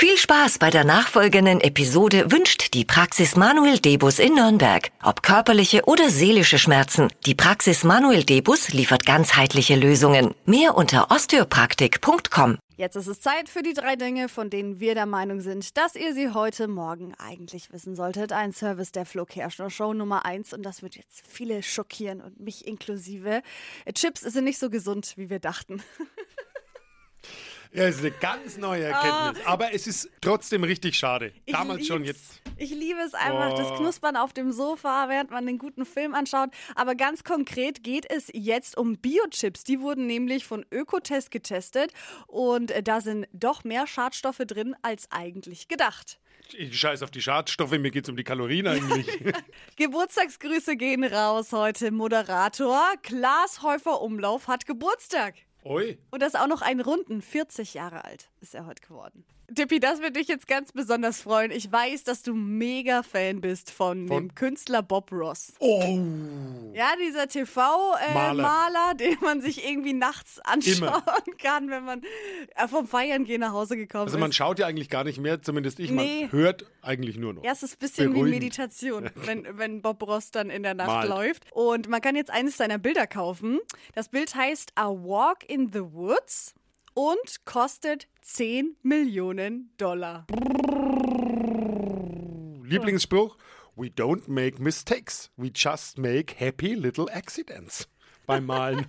Viel Spaß bei der nachfolgenden Episode wünscht die Praxis Manuel Debus in Nürnberg. Ob körperliche oder seelische Schmerzen, die Praxis Manuel Debus liefert ganzheitliche Lösungen. Mehr unter osteopraktik.com. Jetzt ist es Zeit für die drei Dinge, von denen wir der Meinung sind, dass ihr sie heute Morgen eigentlich wissen solltet. Ein Service der Flo Kerschner Show Nummer eins und das wird jetzt viele schockieren und mich inklusive. Chips sind nicht so gesund, wie wir dachten. Ja, es ist eine ganz neue Erkenntnis. Ah. Aber es ist trotzdem richtig schade. Ich Damals schon, lieb's. jetzt. Ich liebe es einfach, das Oh. Knuspern auf dem Sofa, während man den guten Film anschaut. Aber ganz konkret geht es jetzt um Biochips. Die wurden nämlich von Ökotest getestet und äh, da sind doch mehr Schadstoffe drin als eigentlich gedacht. Ich scheiß auf die Schadstoffe, mir geht es um die Kalorien eigentlich. Geburtstagsgrüße gehen raus heute. Moderator Klaas Häufer Umlauf hat Geburtstag. Oi. Und das auch noch einen runden, 40 Jahre alt ist er heute geworden. Dippi, das wird dich jetzt ganz besonders freuen. Ich weiß, dass du mega Fan bist von, Von? dem Künstler Bob Ross. Oh. Ja, dieser TV-Maler, Maler. Maler, den man sich irgendwie nachts anschauen Immer. kann, wenn man äh, vom Feiern gehen nach Hause gekommen Also man ist. schaut ja eigentlich gar nicht mehr, zumindest ich. Nee. Man hört eigentlich nur noch. Ja, es ist ein bisschen wie Beruhigend. Meditation, wenn, wenn Bob Ross dann in der Nacht Malt. läuft. Und man kann jetzt eines seiner Bilder kaufen. Das Bild heißt A Walk in the Woods und kostet 10 Millionen Dollar. Lieblingsspruch: We don't make mistakes. We just make happy little accidents. Beim Malen.